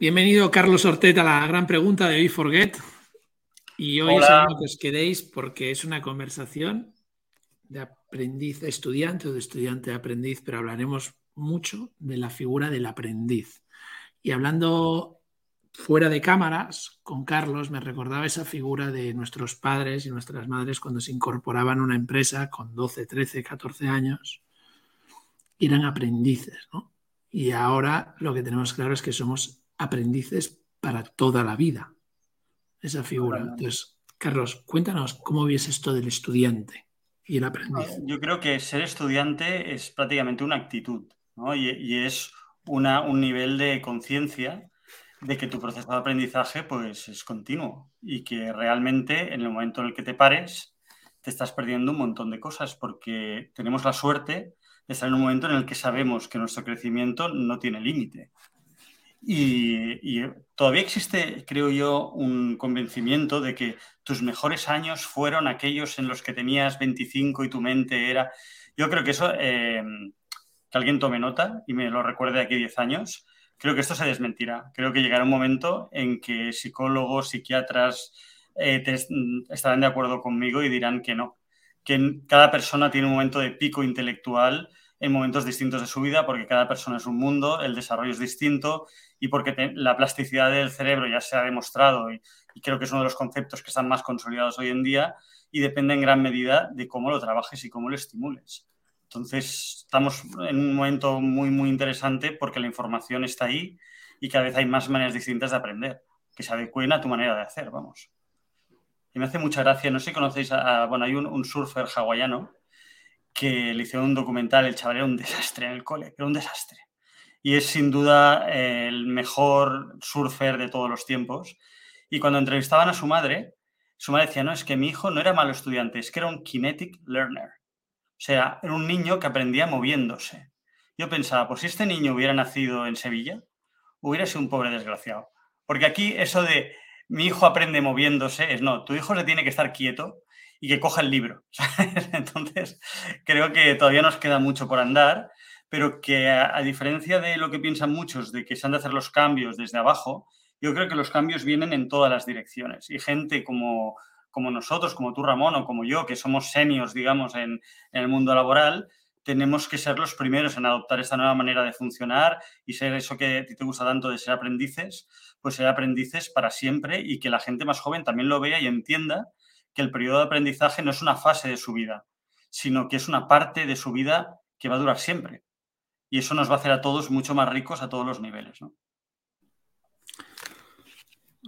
Bienvenido, Carlos Ortet, a la gran pregunta de We Forget. Y hoy os que os quedéis porque es una conversación de aprendiz estudiante o de estudiante a aprendiz, pero hablaremos mucho de la figura del aprendiz. Y hablando fuera de cámaras con Carlos, me recordaba esa figura de nuestros padres y nuestras madres cuando se incorporaban a una empresa con 12, 13, 14 años. Eran aprendices, ¿no? Y ahora lo que tenemos claro es que somos aprendices para toda la vida. Esa figura. Entonces, Carlos, cuéntanos cómo ves esto del estudiante y el aprendiz. Yo creo que ser estudiante es prácticamente una actitud y, es un nivel de conciencia de que tu proceso de aprendizaje pues, es continuo y que realmente en el momento en el que te pares te estás perdiendo un montón de cosas porque tenemos la suerte de estar en un momento en el que sabemos que nuestro crecimiento no tiene límite. Y, todavía existe, creo yo, un convencimiento de que tus mejores años fueron aquellos en los que tenías 25 y tu mente era... Yo creo que eso, eh, que alguien tome nota y me lo recuerde de aquí 10 años, creo que esto se desmentirá. Creo que llegará un momento en que psicólogos, psiquiatras eh, estarán de acuerdo conmigo y dirán que no, que cada persona tiene un momento de pico intelectual en momentos distintos de su vida, porque cada persona es un mundo, el desarrollo es distinto y porque la plasticidad del cerebro ya se ha demostrado y, creo que es uno de los conceptos que están más consolidados hoy en día y depende en gran medida de cómo lo trabajes y cómo lo estimules. Entonces, estamos en un momento muy, muy interesante porque la información está ahí y cada vez hay más maneras distintas de aprender, que se adecuen a tu manera de hacer, vamos. Y me hace mucha gracia, no sé si conocéis, a, bueno, hay un surfer hawaiano que le hicieron un documental, el chaval era un desastre en el cole, era un desastre. Y es sin duda el mejor surfer de todos los tiempos. Y cuando entrevistaban a su madre, su madre decía, no, es que mi hijo no era malo estudiante, es que era un kinetic learner. O sea, era un niño que aprendía moviéndose. Yo pensaba, pues si este niño hubiera nacido en Sevilla, hubiera sido un pobre desgraciado. Porque aquí eso de mi hijo aprende moviéndose es no, tu hijo se tiene que estar quieto y que coja el libro. Entonces, creo que todavía nos queda mucho por andar, pero que a, diferencia de lo que piensan muchos de que se han de hacer los cambios desde abajo, yo creo que los cambios vienen en todas las direcciones. Y gente como, como nosotros, como tú, Ramón, o como yo, que somos seniors, digamos, en, en el mundo laboral, tenemos que ser los primeros en adoptar esta nueva manera de funcionar y ser eso que a ti te gusta tanto de ser aprendices, pues ser aprendices para siempre y que la gente más joven también lo vea y entienda que el periodo de aprendizaje no es una fase de su vida, sino que es una parte de su vida que va a durar siempre. Y eso nos va a hacer a todos mucho más ricos a todos los niveles. ¿no?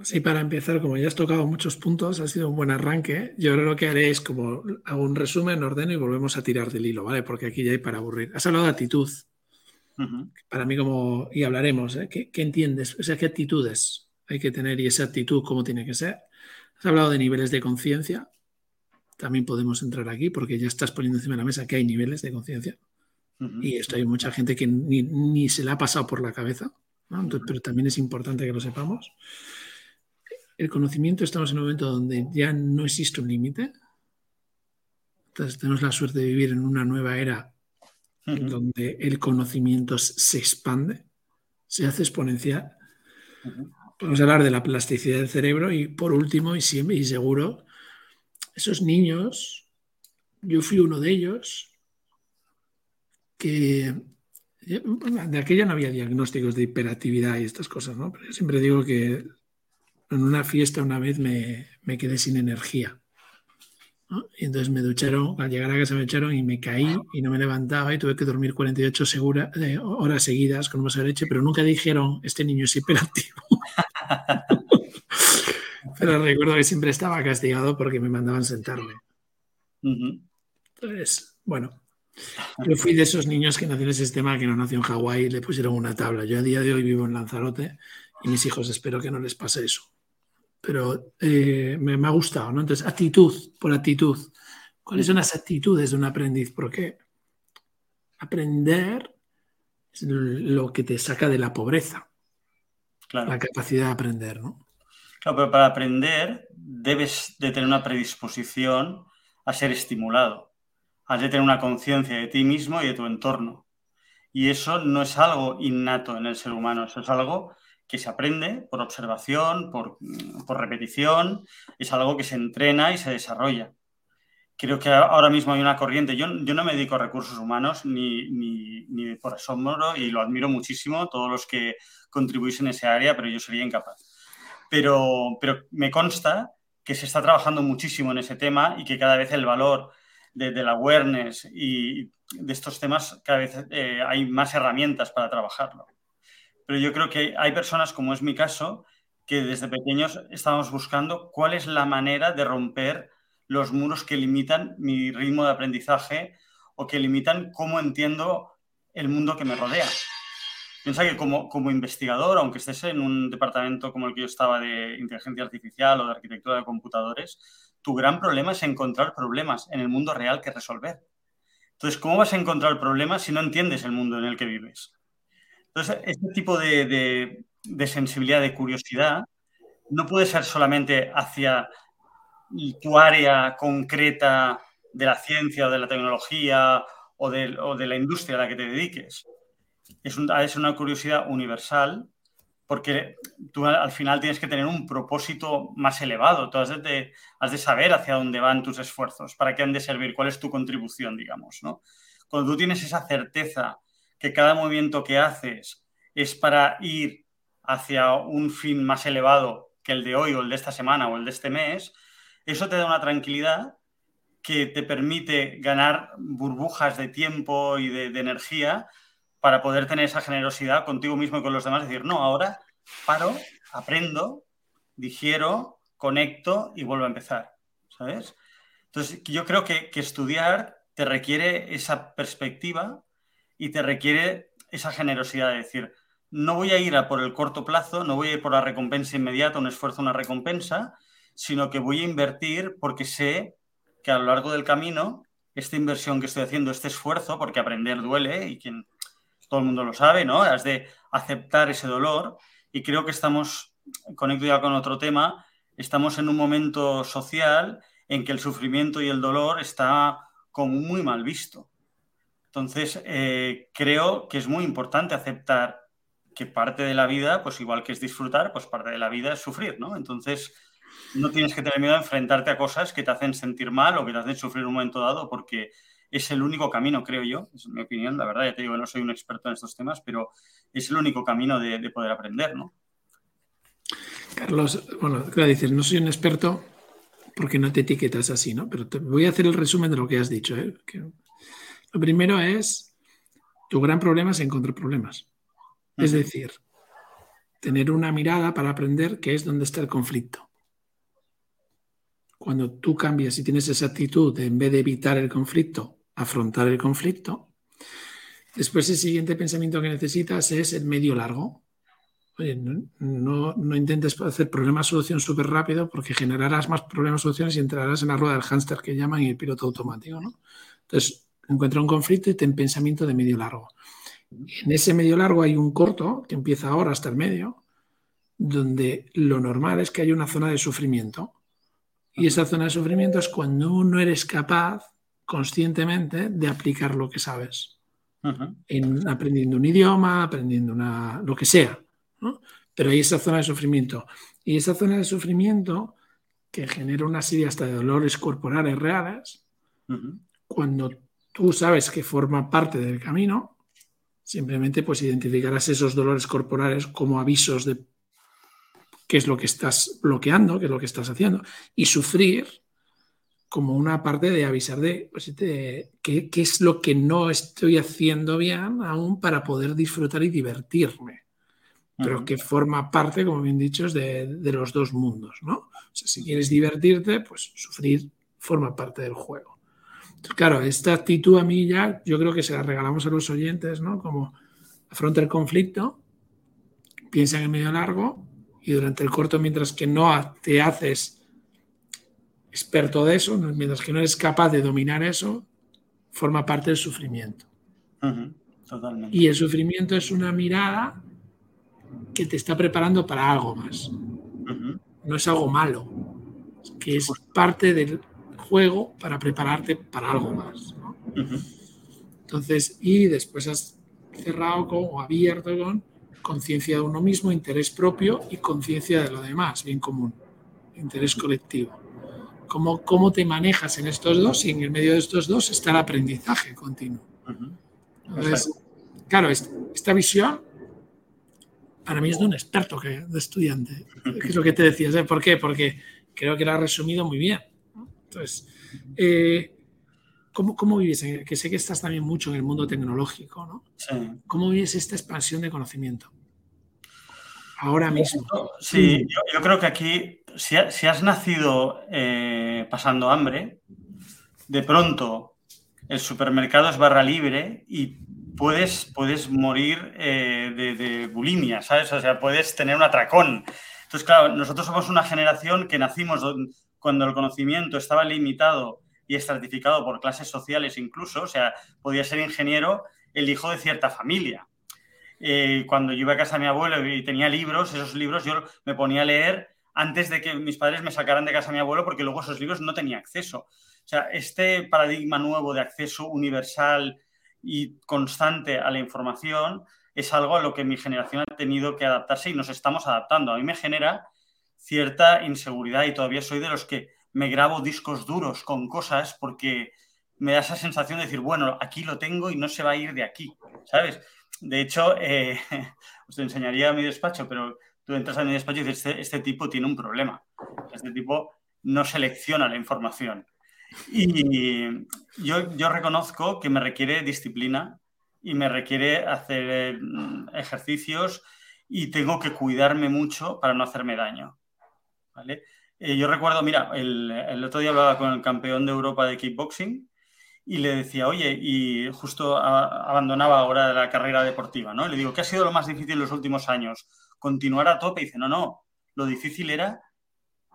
Sí, para empezar, como ya has tocado muchos puntos, ha sido un buen arranque. Yo creo lo que haré es como hago un resumen, ordeno y volvemos a tirar del hilo, ¿vale? Porque aquí ya hay para aburrir. Has hablado de actitud. Para mí, como, y hablaremos, ¿eh? ¿Qué, ¿Qué, entiendes? O sea, ¿qué actitudes hay que tener y esa actitud cómo tiene que ser? Has hablado de niveles de conciencia. También podemos entrar aquí porque ya estás poniendo encima de la mesa que hay niveles de conciencia. Y esto hay mucha gente que ni, se le ha pasado por la cabeza, pero también es importante que lo sepamos. El conocimiento estamos en un momento donde ya no existe un límite. Entonces tenemos la suerte de vivir en una nueva era donde el conocimiento se expande, se hace exponencial. Podemos hablar de la plasticidad del cerebro y por último y, siempre, y seguro, esos niños, yo fui uno de ellos, que de aquella no había diagnósticos de hiperactividad y estas cosas, ¿no? Pero yo siempre digo que en una fiesta una vez me, quedé sin energía. Y entonces me ducharon, al llegar a casa me echaron y me caí y no me levantaba y tuve que dormir 48 eh, horas seguidas con un leche, pero nunca dijeron, este niño es hiperactivo. Pero recuerdo que siempre estaba castigado porque me mandaban sentarme. Entonces, bueno, yo fui de esos niños que nació en el sistema que no nació en Hawái y le pusieron una tabla. Yo a día de hoy vivo en Lanzarote y mis hijos espero que no les pase eso. Pero eh, me, ha gustado, ¿no? Entonces, actitud, por actitud. ¿Cuáles son las actitudes de un aprendiz? Porque aprender es lo que te saca de la pobreza. La capacidad de aprender, ¿no? Claro, pero para aprender debes de tener una predisposición a ser estimulado. Has de tener una conciencia de ti mismo y de tu entorno. Y eso no es algo innato en el ser humano, eso es algo que se aprende por observación, por, repetición, es algo que se entrena y se desarrolla. Creo que ahora mismo hay una corriente, yo, yo no me dedico a recursos humanos ni, ni, por asombro y lo admiro muchísimo, todos los que contribuís en ese área, pero yo sería incapaz. Pero, pero me consta que se está trabajando muchísimo en ese tema y que cada vez el valor de, la awareness y de estos temas, cada vez eh, hay más herramientas para trabajarlo. Pero yo creo que hay personas, como es mi caso, que desde pequeños estamos buscando cuál es la manera de romper los muros que limitan mi ritmo de aprendizaje o que limitan cómo entiendo el mundo que me rodea. Piensa que como, como investigador, aunque estés en un departamento como el que yo estaba de inteligencia artificial o de arquitectura de computadores, tu gran problema es encontrar problemas en el mundo real que resolver. Entonces, ¿cómo vas a encontrar problemas si no entiendes el mundo en el que vives? Entonces, este tipo de, sensibilidad, de curiosidad, no puede ser solamente hacia tu área concreta de la ciencia o de la tecnología o de, la industria a la que te dediques. Es, es una curiosidad universal porque tú al final tienes que tener un propósito más elevado, tú has de, has de, saber hacia dónde van tus esfuerzos, para qué han de servir, cuál es tu contribución, digamos, ¿no? Cuando tú tienes esa certeza que cada movimiento que haces es para ir hacia un fin más elevado que el de hoy o el de esta semana o el de este mes, eso te da una tranquilidad que te permite ganar burbujas de tiempo y de, energía para poder tener esa generosidad contigo mismo y con los demás, decir, no, ahora paro, aprendo, digiero, conecto y vuelvo a empezar, ¿sabes? Entonces, yo creo que, estudiar te requiere esa perspectiva y te requiere esa generosidad de decir, no voy a ir por el corto plazo, no voy a ir por la recompensa inmediata, un esfuerzo, una recompensa, sino que voy a invertir porque sé que a lo largo del camino, esta inversión que estoy haciendo, este esfuerzo, porque aprender duele y todo el mundo lo sabe, ¿no? Has de aceptar ese dolor y creo que estamos, conecto ya con otro tema, estamos en un momento social en que el sufrimiento y el dolor está como muy mal visto. Entonces, eh, creo que es muy importante aceptar que parte de la vida, pues igual que es disfrutar, pues parte de la vida es sufrir, ¿no? Entonces, no tienes que tener miedo a enfrentarte a cosas que te hacen sentir mal o que te hacen sufrir un momento dado, porque es el único camino, creo yo, es mi opinión, la verdad, ya te digo, no soy un experto en estos temas, pero es el único camino de, poder aprender, ¿no? Carlos, bueno, claro, dices, no soy un experto porque no te etiquetas así, ¿no? Pero te voy a hacer el resumen de lo que has dicho. ¿eh? lo primero es, tu gran problema es encontrar problemas. Es decir, tener una mirada para aprender qué es donde está el conflicto. Cuando tú cambias y tienes esa actitud de en vez de evitar el conflicto, afrontar el conflicto. Después el siguiente pensamiento que necesitas es el medio largo. Oye, no, intentes hacer problema-solución súper rápido porque generarás más problemas-soluciones y entrarás en la rueda del hámster que llaman y el piloto automático. ¿no? Entonces, encuentra un conflicto y ten pensamiento de medio largo. En ese medio largo hay un corto que empieza ahora hasta el medio, donde lo normal es que haya una zona de sufrimiento. Y esa zona de sufrimiento es cuando no eres capaz conscientemente de aplicar lo que sabes. en aprendiendo un idioma, aprendiendo una, lo que sea. Pero hay esa zona de sufrimiento. Y esa zona de sufrimiento que genera una serie hasta de dolores corporales reales, cuando tú sabes que forma parte del camino, simplemente pues identificarás esos dolores corporales como avisos de qué es lo que estás bloqueando, qué es lo que estás haciendo. Y sufrir como una parte de avisar de, pues, qué, es lo que no estoy haciendo bien aún para poder disfrutar y divertirme. Pero que forma parte, como bien dicho, de, de los dos mundos, ¿no? O sea, si quieres divertirte, pues sufrir forma parte del juego. Entonces, claro, esta actitud a mí ya, yo creo que se la regalamos a los oyentes, ¿no? Como afronta el conflicto, piensa en el medio largo y durante el corto, mientras que no te haces experto de eso, mientras que no eres capaz de dominar eso, forma parte del sufrimiento. Totalmente. Y el sufrimiento es una mirada que te está preparando para algo más. No es algo malo, que es parte del juego para prepararte para algo más. Entonces, y después has cerrado con, o abierto con conciencia de uno mismo, interés propio y conciencia de lo demás, bien común, interés colectivo. ¿Cómo, ¿Cómo te manejas en estos dos? Y en el medio de estos dos está el aprendizaje continuo. Entonces, claro, esta visión para mí es de un experto que de estudiante. es lo que te decías. ¿eh? ¿Por qué? Porque creo que lo ha resumido muy bien. Entonces, eh, ¿cómo, ¿cómo, vives? Que sé que estás también mucho en el mundo tecnológico, ¿no? Sí. ¿Cómo vives esta expansión de conocimiento? Ahora mismo. Sí, yo, creo que aquí, si, has nacido eh, pasando hambre, de pronto el supermercado es barra libre y puedes, puedes morir eh, de, bulimia, ¿sabes? O sea, puedes tener un atracón. Entonces, claro, nosotros somos una generación que nacimos cuando el conocimiento estaba limitado y estratificado por clases sociales incluso, o sea, podía ser ingeniero el hijo de cierta familia. Eh, cuando yo iba a casa de mi abuelo y tenía libros, esos libros yo me ponía a leer antes de que mis padres me sacaran de casa de mi abuelo porque luego esos libros no tenía acceso. O sea, este paradigma nuevo de acceso universal, y constante a la información es algo a lo que mi generación ha tenido que adaptarse y nos estamos adaptando. A mí me genera cierta inseguridad y todavía soy de los que me grabo discos duros con cosas porque me da esa sensación de decir, bueno, aquí lo tengo y no se va a ir de aquí, ¿sabes? De hecho, eh, os enseñaría a mi despacho, pero tú entras a mi despacho y dices, este, este tipo tiene un problema. Este tipo no selecciona la información. Y yo, reconozco que me requiere disciplina y me requiere hacer mm, ejercicios y tengo que cuidarme mucho para no hacerme daño. ¿vale? Eh, yo recuerdo, mira, el, otro día hablaba con el campeón de Europa de kickboxing y le decía, oye, y justo abandonaba ahora la carrera deportiva, ¿no? le digo, ¿qué ha sido lo más difícil en los últimos años? Continuar a tope. Y dice, no, no, lo difícil era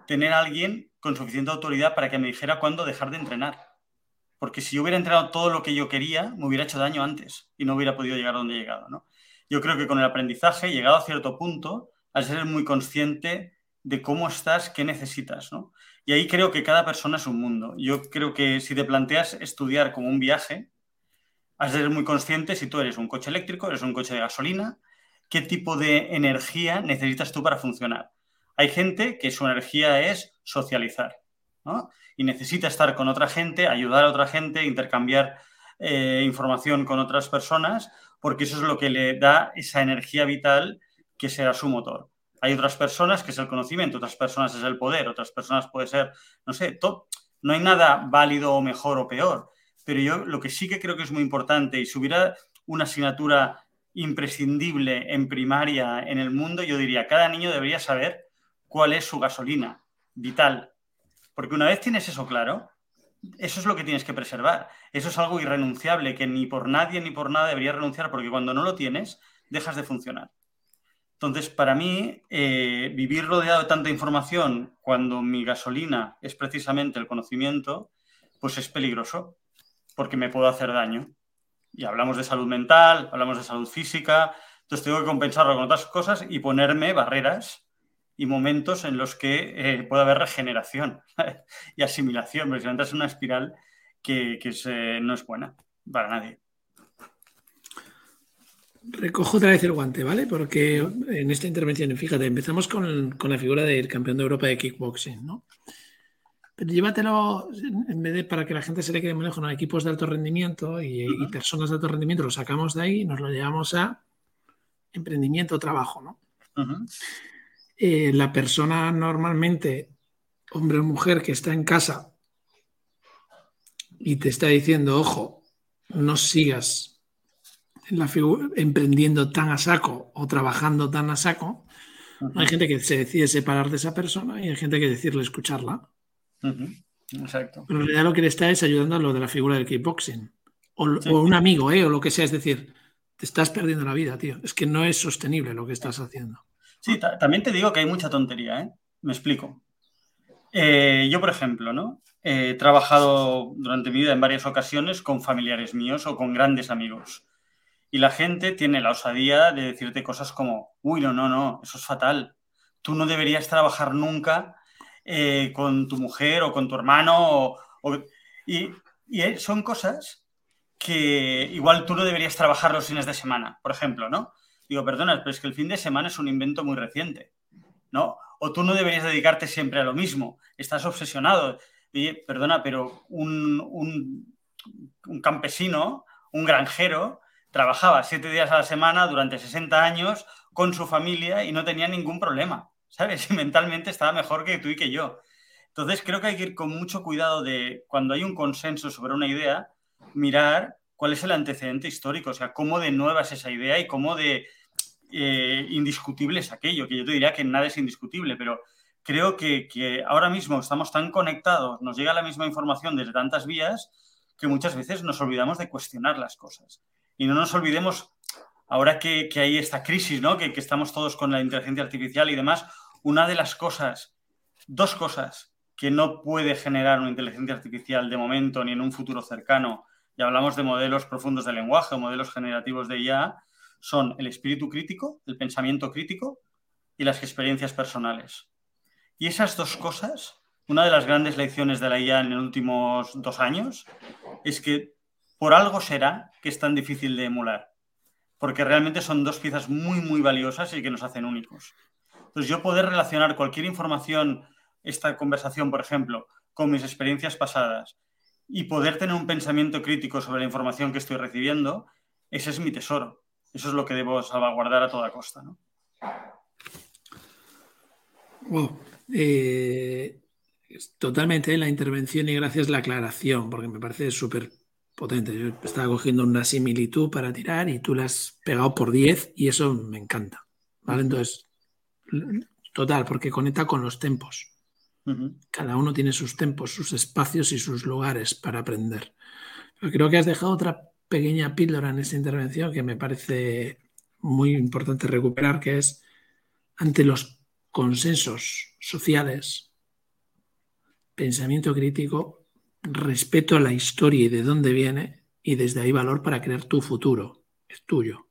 tener a alguien con suficiente autoridad para que me dijera cuándo dejar de entrenar. Porque si yo hubiera entrenado todo lo que yo quería, me hubiera hecho daño antes y no hubiera podido llegar donde he llegado. ¿no? Yo creo que con el aprendizaje, llegado a cierto punto, al ser muy consciente de cómo estás, qué necesitas. ¿no? Y ahí creo que cada persona es un mundo. Yo creo que si te planteas estudiar como un viaje, has de ser muy consciente si tú eres un coche eléctrico, eres un coche de gasolina, qué tipo de energía necesitas tú para funcionar. Hay gente que su energía es socializar, ¿no? Y necesita estar con otra gente, ayudar a otra gente, intercambiar eh, información con otras personas, porque eso es lo que le da esa energía vital que será su motor. Hay otras personas que es el conocimiento, otras personas es el poder, otras personas puede ser, no sé, no hay nada válido o mejor o peor, pero yo lo que sí que creo que es muy importante y si hubiera una asignatura imprescindible en primaria en el mundo, yo diría, cada niño debería saber cuál es su gasolina vital. Porque una vez tienes eso claro, eso es lo que tienes que preservar. Eso es algo irrenunciable que ni por nadie ni por nada deberías renunciar porque cuando no lo tienes, dejas de funcionar. Entonces, para mí, eh, vivir rodeado de tanta información cuando mi gasolina es precisamente el conocimiento, pues es peligroso porque me puedo hacer daño. Y hablamos de salud mental, hablamos de salud física, entonces tengo que compensarlo con otras cosas y ponerme barreras y momentos en los que eh, puede haber regeneración y asimilación, porque si entras en una espiral que, eh, no es buena para nadie. Recojo otra vez el guante, ¿vale? Porque en esta intervención, fíjate, empezamos con, la figura del campeón de Europa de kickboxing, ¿no? Pero llévatelo, en vez de para que la gente se le quede muy lejos, ¿no? equipos de alto rendimiento y, personas de alto rendimiento, lo sacamos de ahí y nos lo llevamos a emprendimiento, trabajo, ¿no? Eh, la persona normalmente, hombre o mujer, que está en casa y te está diciendo, ojo, no sigas en la emprendiendo tan a saco o trabajando tan a saco, hay gente que se decide separar de esa persona y hay gente que decirle escucharla. Exacto. Pero en realidad lo que le está es ayudando a lo de la figura del kickboxing. O, o un amigo, ¿eh? o lo que sea. Es decir, te estás perdiendo la vida, tío. Es que no es sostenible lo que estás haciendo. Sí, también te digo que hay mucha tontería, ¿eh? Me explico. Eh, yo, por ejemplo, ¿no? He trabajado durante mi vida en varias ocasiones con familiares míos o con grandes amigos. Y la gente tiene la osadía de decirte cosas como, uy, no, no, no, eso es fatal. Tú no deberías trabajar nunca eh, con tu mujer o con tu hermano. Y, y, son cosas que igual tú no deberías trabajar los fines de semana, por ejemplo, ¿no? Digo, perdona, pero es que el fin de semana es un invento muy reciente, ¿no? O tú no deberías dedicarte siempre a lo mismo, estás obsesionado. Oye, perdona, pero un, un campesino, un granjero, trabajaba siete días a la semana durante 60 años con su familia y no tenía ningún problema, ¿sabes? Y mentalmente estaba mejor que tú y que yo. Entonces creo que hay que ir con mucho cuidado de cuando hay un consenso sobre una idea, mirar cuál es el antecedente histórico, o sea, cómo de nueva es esa idea y cómo de eh, indiscutible es aquello, que yo te diría que nada es indiscutible, pero creo que, que ahora mismo estamos tan conectados, nos llega la misma información desde tantas vías, que muchas veces nos olvidamos de cuestionar las cosas. Y no nos olvidemos, ahora que, hay esta crisis, ¿no? Que, que, estamos todos con la inteligencia artificial y demás, una de las cosas, dos cosas que no puede generar una inteligencia artificial de momento ni en un futuro cercano, y hablamos de modelos profundos de lenguaje o modelos generativos de IA, son el espíritu crítico, el pensamiento crítico y las experiencias personales. Y esas dos cosas, una de las grandes lecciones de la IA en los últimos dos años, es que por algo será que es tan difícil de emular, porque realmente son dos piezas muy, muy valiosas y que nos hacen únicos. Entonces, yo poder relacionar cualquier información, esta conversación, por ejemplo, con mis experiencias pasadas y poder tener un pensamiento crítico sobre la información que estoy recibiendo, ese es mi tesoro. Eso es lo que debo salvaguardar a toda costa. ¿no? Wow. Eh, totalmente la intervención y gracias la aclaración, porque me parece súper potente. Yo estaba cogiendo una similitud para tirar y tú la has pegado por 10 y eso me encanta. ¿Vale? Entonces, total, porque conecta con los tempos. Cada uno tiene sus tempos, sus espacios y sus lugares para aprender. Pero creo que has dejado otra pequeña píldora en esta intervención que me parece muy importante recuperar, que es ante los consensos sociales, pensamiento crítico, respeto a la historia y de dónde viene, y desde ahí valor para crear tu futuro, es tuyo.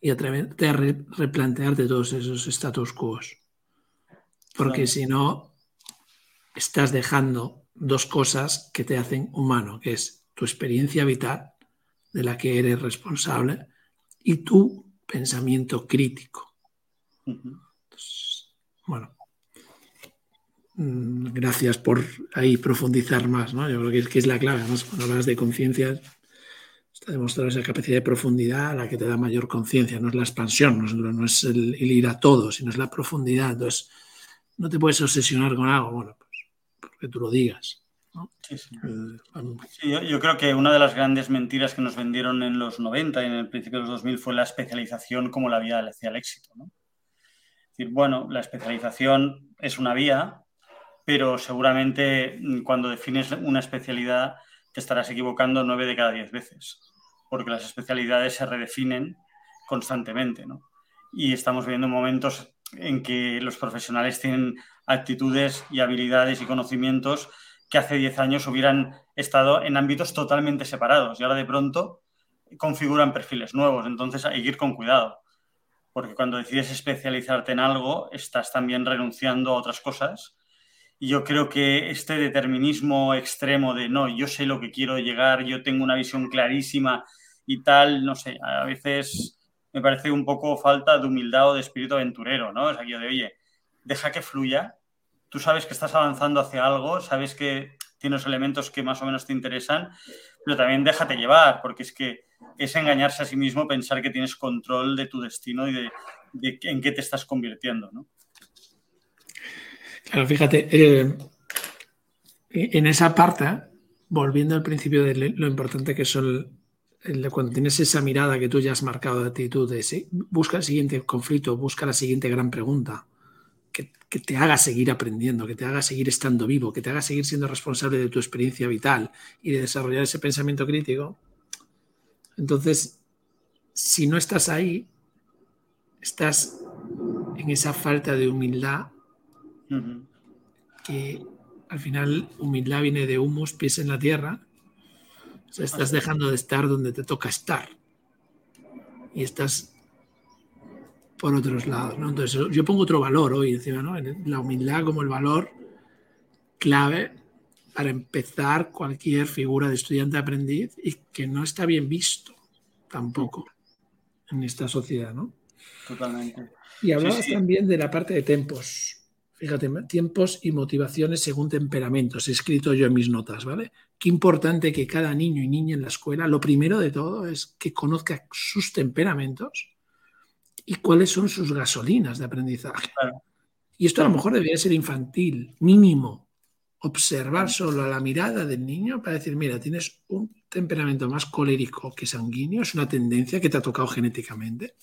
Y atreverte a replantearte todos esos status quo. Porque si no, estás dejando dos cosas que te hacen humano, que es tu experiencia vital, de la que eres responsable, y tu pensamiento crítico. bueno, gracias por ahí profundizar más, ¿no? Yo creo que es, que es la clave, además, cuando hablas de conciencia, está demostrado esa capacidad de profundidad la que te da mayor conciencia, no es la expansión, no es, no es el, el, ir a todo, sino es la profundidad. Entonces, no te puedes obsesionar con algo, bueno, que tú lo digas. Sí, sí. Eh, sí yo, yo, creo que una de las grandes mentiras que nos vendieron en los 90 y en el principio de los 2000 fue la especialización como la vía hacia el éxito. ¿no? Es decir, bueno, la especialización es una vía, pero seguramente mm, cuando defines una especialidad te estarás equivocando nueve de cada diez veces, porque las especialidades se redefinen constantemente. Y estamos viviendo momentos en que los profesionales tienen actitudes y habilidades y conocimientos que hace 10 años hubieran estado en ámbitos totalmente separados y ahora de pronto configuran perfiles nuevos. Entonces hay que ir con cuidado, porque cuando decides especializarte en algo, estás también renunciando a otras cosas. Y yo creo que este determinismo extremo de no, yo sé lo que quiero llegar, yo tengo una visión clarísima y tal, no sé, a veces me parece un poco falta de humildad o de espíritu aventurero, ¿no? Es aquello de, oye, deja que fluya, tú sabes que estás avanzando hacia algo, sabes que tienes elementos que más o menos te interesan, pero también déjate llevar, porque es que es engañarse a sí mismo pensar que tienes control de tu destino y de, de en qué te estás convirtiendo, ¿no? Claro, fíjate, eh, en esa parte, volviendo al principio de lo importante que son cuando tienes esa mirada que tú ya has marcado de actitud busca el siguiente conflicto, busca la siguiente gran pregunta, que, te haga seguir aprendiendo, que te haga seguir estando vivo, que te haga seguir siendo responsable de tu experiencia vital y de desarrollar ese pensamiento crítico. Entonces, si no estás ahí, estás en esa falta de humildad, uh -huh. que al final humildad viene de humus, pies en la tierra, o sea, estás dejando de estar donde te toca estar. Y estás por otros lados. ¿no? Entonces, yo pongo otro valor hoy encima, ¿no? La humildad como el valor clave para empezar cualquier figura de estudiante aprendiz y que no está bien visto tampoco. en esta sociedad, ¿no? Totalmente. Y hablabas también de la parte de tiempos. Fíjate, tiempos y motivaciones según temperamentos. He escrito yo en mis notas, ¿vale? Qué importante que cada niño y niña en la escuela, lo primero de todo es que conozca sus temperamentos y cuáles son sus gasolinas de aprendizaje. Y esto a lo mejor debería ser infantil, mínimo. Observar solo la mirada del niño para decir, mira, tienes un temperamento más colérico que sanguíneo, es una tendencia que te ha tocado genéticamente.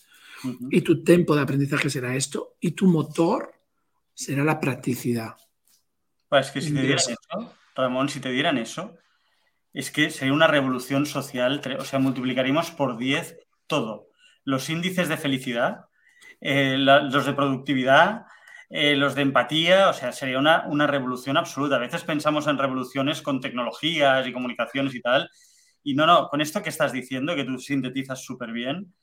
Y tu tiempo de aprendizaje será esto, y tu motor será la practicidad. Pues es que si te dieran eso, Ramón, si te dieran eso, es que sería una revolución social, o sea, multiplicaríamos por 10 todo. Los índices de felicidad, eh, los de productividad, eh, los de empatía, o sea, sería una, una, revolución absoluta. A veces pensamos en revoluciones con tecnologías y comunicaciones y tal, y no, no, con esto que estás diciendo, que tú sintetizas súper bien,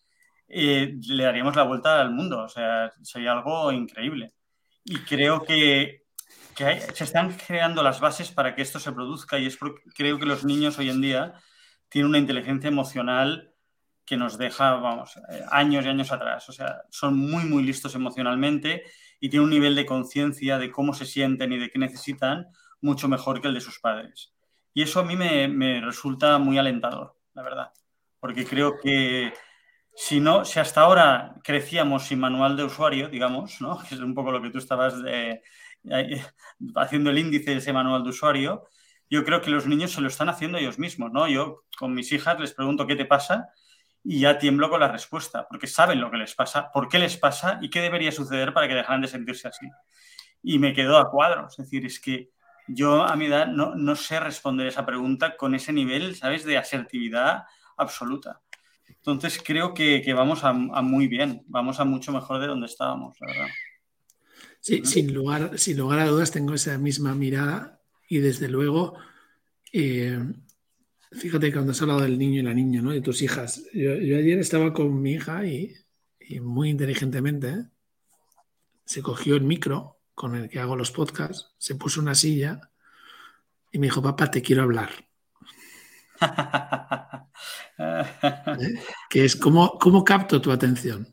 eh, le daríamos la vuelta al mundo, o sea, sería algo increíble. Y creo que, se están creando las bases para que esto se produzca y es porque creo que los niños hoy en día tienen una inteligencia emocional que nos deja, vamos, eh, años y años atrás. O sea, son muy, muy listos emocionalmente y tienen un nivel de conciencia de cómo se sienten y de qué necesitan mucho mejor que el de sus padres. Y eso a mí me, me resulta muy alentador, la verdad, porque creo que si si hasta ahora crecíamos sin manual de usuario, digamos, ¿no? que es un poco lo que tú estabas eh, haciendo el índice de ese manual de usuario, yo creo que los niños se lo están haciendo ellos mismos, ¿no? Yo con mis hijas les pregunto qué te pasa y ya tiemblo con la respuesta, porque saben lo que les pasa, por qué les pasa y qué debería suceder para que dejaran de sentirse así. Y me quedo a cuadro, es decir, es que yo a mi edad no, no sé responder esa pregunta con ese nivel, ¿sabes?, de asertividad absoluta. Entonces creo que, vamos a, muy bien, vamos a mucho mejor de donde estábamos, la verdad. Sí, sin lugar, sin lugar a dudas tengo esa misma mirada y desde luego, eh, fíjate cuando has hablado del niño y la niña, ¿no? De tus hijas. Yo, ayer estaba con mi hija y, muy inteligentemente se cogió el micro con el que hago los podcasts, se puso una silla y me dijo, papá, te quiero hablar. que es cómo, cómo capto tu atención.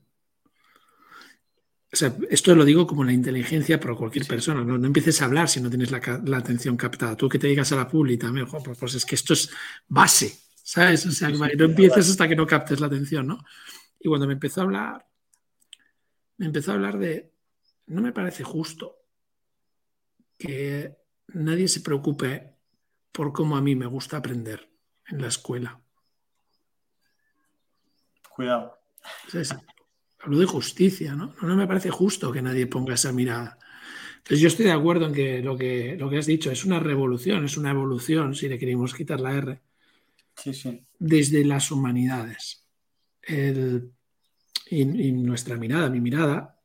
O sea, esto lo digo como la inteligencia para cualquier persona. No, empieces a hablar si no tienes la, atención captada. Tú que te digas a la pública, mejor, pues, pues, es que esto es base, ¿sabes? O sea, no empieces hasta que no captes la atención, ¿no? Y cuando me empezó a hablar, me empezó a hablar de, no me parece justo que nadie se preocupe por cómo a mí me gusta aprender en la escuela. Cuidado. hablo de justicia, ¿no? ¿no? me parece justo que nadie ponga esa mirada. Entonces yo estoy de acuerdo en que lo que, lo que has dicho es una revolución, es una evolución, si le queremos quitar la R, sí, sí. desde las humanidades. y, nuestra mirada, mi mirada,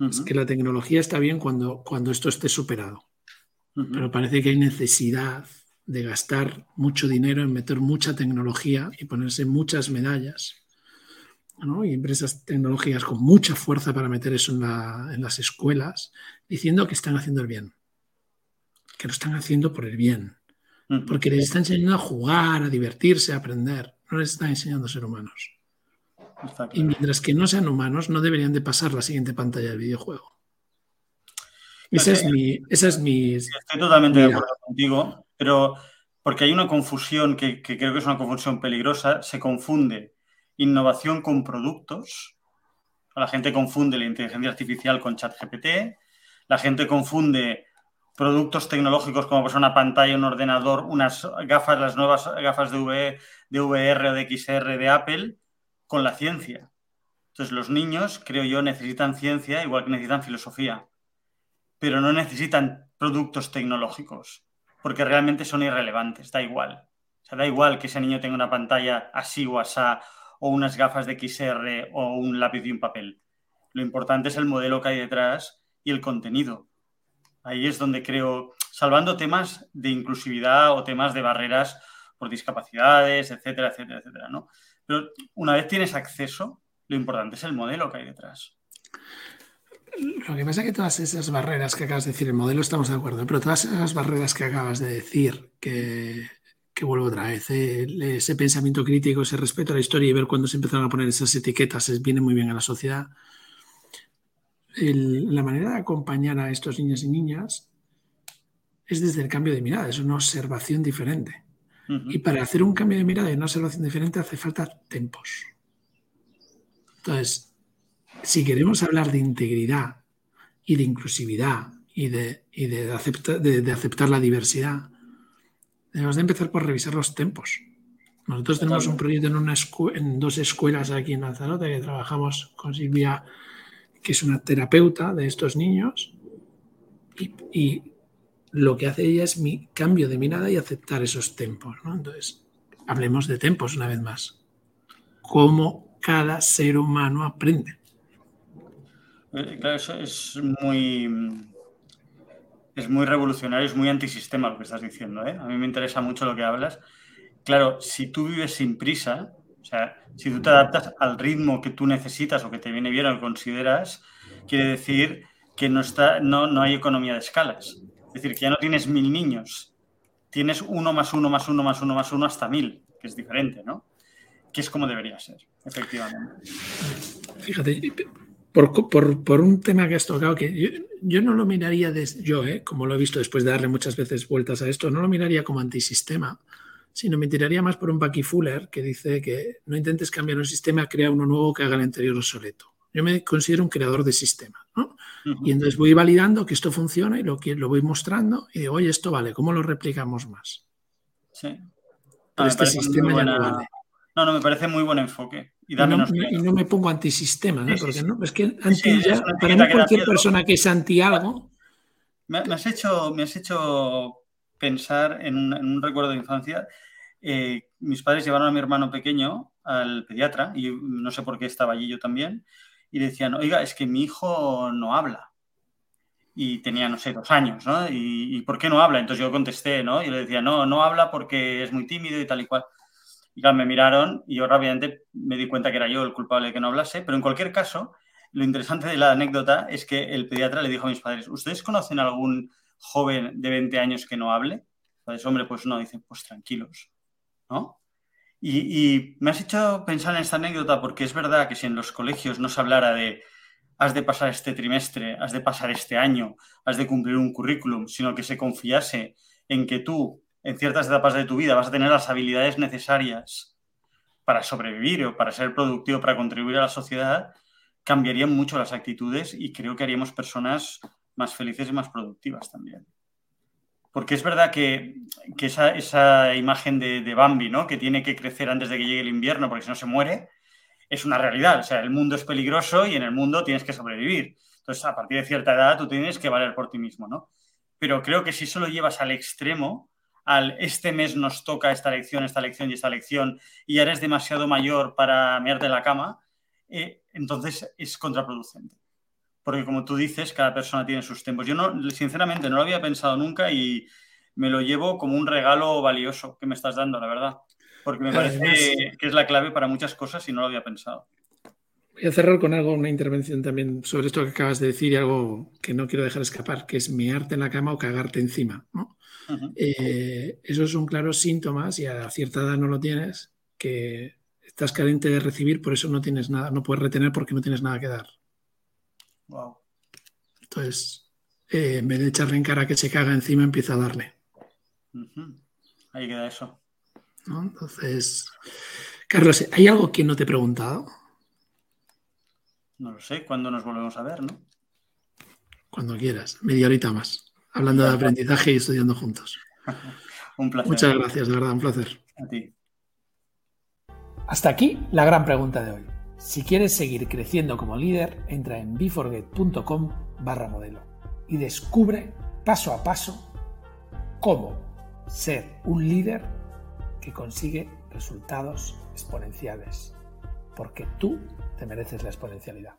es que la tecnología está bien cuando, cuando esto esté superado. Pero parece que hay necesidad de gastar mucho dinero en meter mucha tecnología y ponerse muchas medallas. Y empresas tecnológicas con mucha fuerza para meter eso en, las escuelas, diciendo que están haciendo el bien, que lo están haciendo por el bien, porque les están enseñando a jugar, a divertirse, a aprender, no les están enseñando a ser humanos. Y mientras que no sean humanos, no deberían de pasar la siguiente pantalla del videojuego. Esa es mi... Esa es mi Estoy totalmente de acuerdo contigo, pero porque hay una confusión que, creo que es una confusión peligrosa, se confunde innovación con productos. La gente confunde la inteligencia artificial con ChatGPT, la gente confunde productos tecnológicos como pues una pantalla, un ordenador, unas gafas, las nuevas gafas de, de VR o de XR de Apple con la ciencia. Entonces los niños, creo yo, necesitan ciencia igual que necesitan filosofía pero no necesitan productos tecnológicos, porque realmente son irrelevantes, da igual. O sea, da igual que ese niño tenga una pantalla así o asá, o unas gafas de XR, o un lápiz y un papel. Lo importante es el modelo que hay detrás y el contenido. Ahí es donde creo, salvando temas de inclusividad o temas de barreras por discapacidades, etcétera, etcétera, etcétera, ¿no? Pero una vez tienes acceso, lo importante es el modelo que hay detrás. Lo que pasa es que todas esas barreras que acabas de decir, el modelo estamos de acuerdo, pero todas esas barreras que acabas de decir que, que vuelvo otra vez, ¿eh? ese pensamiento crítico, ese respeto a la historia y ver cuándo se empezaron a poner esas etiquetas viene muy bien a la sociedad. la manera de acompañar a estos niños y niñas es desde el cambio de mirada, es una observación diferente. Y para hacer un cambio de mirada y una observación diferente hace falta tempos. Entonces, si queremos hablar de integridad y de inclusividad y de, de, aceptar la diversidad, debemos de empezar por revisar los tempos. Nosotros tenemos un proyecto en, una en dos escuelas aquí en Lanzarote que trabajamos con Silvia, que es una terapeuta de estos niños, y, lo que hace ella es mi cambio de mirada y aceptar esos tempos. Entonces, hablemos de tempos una vez más. Cómo cada ser humano aprende. Eh, claro, eso es muy, es muy revolucionario, es muy antisistema lo que estás diciendo. ¿eh? A mí me interesa mucho lo que hablas. Claro, si tú vives sin prisa, o sea, si tú te adaptas al ritmo que tú necesitas o que te viene bien o consideras, quiere decir que no, está, no, no hay economía de escalas. Es decir, que ya no tienes mil niños, tienes uno más uno más uno más uno más uno hasta mil, que es diferente, ¿no? Que es como debería ser, efectivamente. Fíjate, por, un tema que has tocado, que yo, no lo miraría, desde, yo, eh, como lo he visto después de darle muchas veces vueltas a esto, no lo miraría como antisistema, sino me tiraría más por un Bucky Fuller que dice que no intentes cambiar un sistema, crea uno nuevo que haga el anterior obsoleto. Yo me considero un creador de sistema, ¿no? Y entonces voy validando que esto funciona y lo, lo voy mostrando y digo, oye, esto vale, ¿cómo lo replicamos más? Sí. este sistema ya no vale. No, no, me parece muy buen enfoque. Y, no, me pongo antisistema, ¿no? Porque no, es que anti ya, para mí cualquier persona que es anti algo. Me, has, hecho, me has hecho pensar en un, recuerdo de infancia. Eh, mis padres llevaron a mi hermano pequeño al pediatra y no sé por qué estaba allí yo también. Y decían, oiga, es que mi hijo no habla. Y tenía, no sé, dos años, ¿no? ¿Y, ¿Y por qué no habla? Entonces yo contesté, ¿no? Y le decía, no, no habla porque es muy tímido y tal y cual. Y claro, me miraron y yo rápidamente me di cuenta que era yo el culpable de que no hablase, pero en cualquier caso, lo interesante de la anécdota es que el pediatra le dijo a mis padres, ¿ustedes conocen algún joven de 20 años que no hable? Entonces, hombre, pues no, dicen, pues tranquilos, ¿no? Y, y, me has hecho pensar en esta anécdota porque es verdad que si en los colegios no se hablara de has de pasar este trimestre, has de pasar este año, has de cumplir un currículum, sino que se confiase en que tú en ciertas etapas de tu vida vas a tener las habilidades necesarias para sobrevivir o para ser productivo, para contribuir a la sociedad, cambiarían mucho las actitudes y creo que haríamos personas más felices y más productivas también. Porque es verdad que, esa, imagen de, Bambi, ¿no? que tiene que crecer antes de que llegue el invierno porque si no se muere, es una realidad. O sea, el mundo es peligroso y en el mundo tienes que sobrevivir. Entonces, a partir de cierta edad, tú tienes que valer por ti mismo, ¿no? Pero creo que si eso lo llevas al extremo, al este mes nos toca esta lección, esta lección y esta lección, y eres demasiado mayor para mearte la cama, eh, entonces es contraproducente. Porque como tú dices, cada persona tiene sus tiempos. Yo no, sinceramente no lo había pensado nunca y me lo llevo como un regalo valioso que me estás dando, la verdad. Porque me parece que es la clave para muchas cosas y no lo había pensado. Voy a cerrar con algo, una intervención también sobre esto que acabas de decir y algo que no quiero dejar escapar, que es mearte en la cama o cagarte encima. ¿no? Eh, esos son claros síntomas y a cierta edad no lo tienes, que estás carente de recibir, por eso no tienes nada, no puedes retener porque no tienes nada que dar. Entonces, eh, en vez de echarle en cara que se caga encima, empieza a darle. Ahí queda eso. Entonces, Carlos, ¿hay algo que no te he preguntado? No lo sé, ¿cuándo nos volvemos a ver, no? Cuando quieras, media horita más hablando de aprendizaje y estudiando juntos. un placer. Muchas gracias, de verdad, un placer. A ti. Hasta aquí la gran pregunta de hoy. Si quieres seguir creciendo como líder, entra en beforget.com barra modelo y descubre paso a paso cómo ser un líder que consigue resultados exponenciales. Porque tú te mereces la exponencialidad.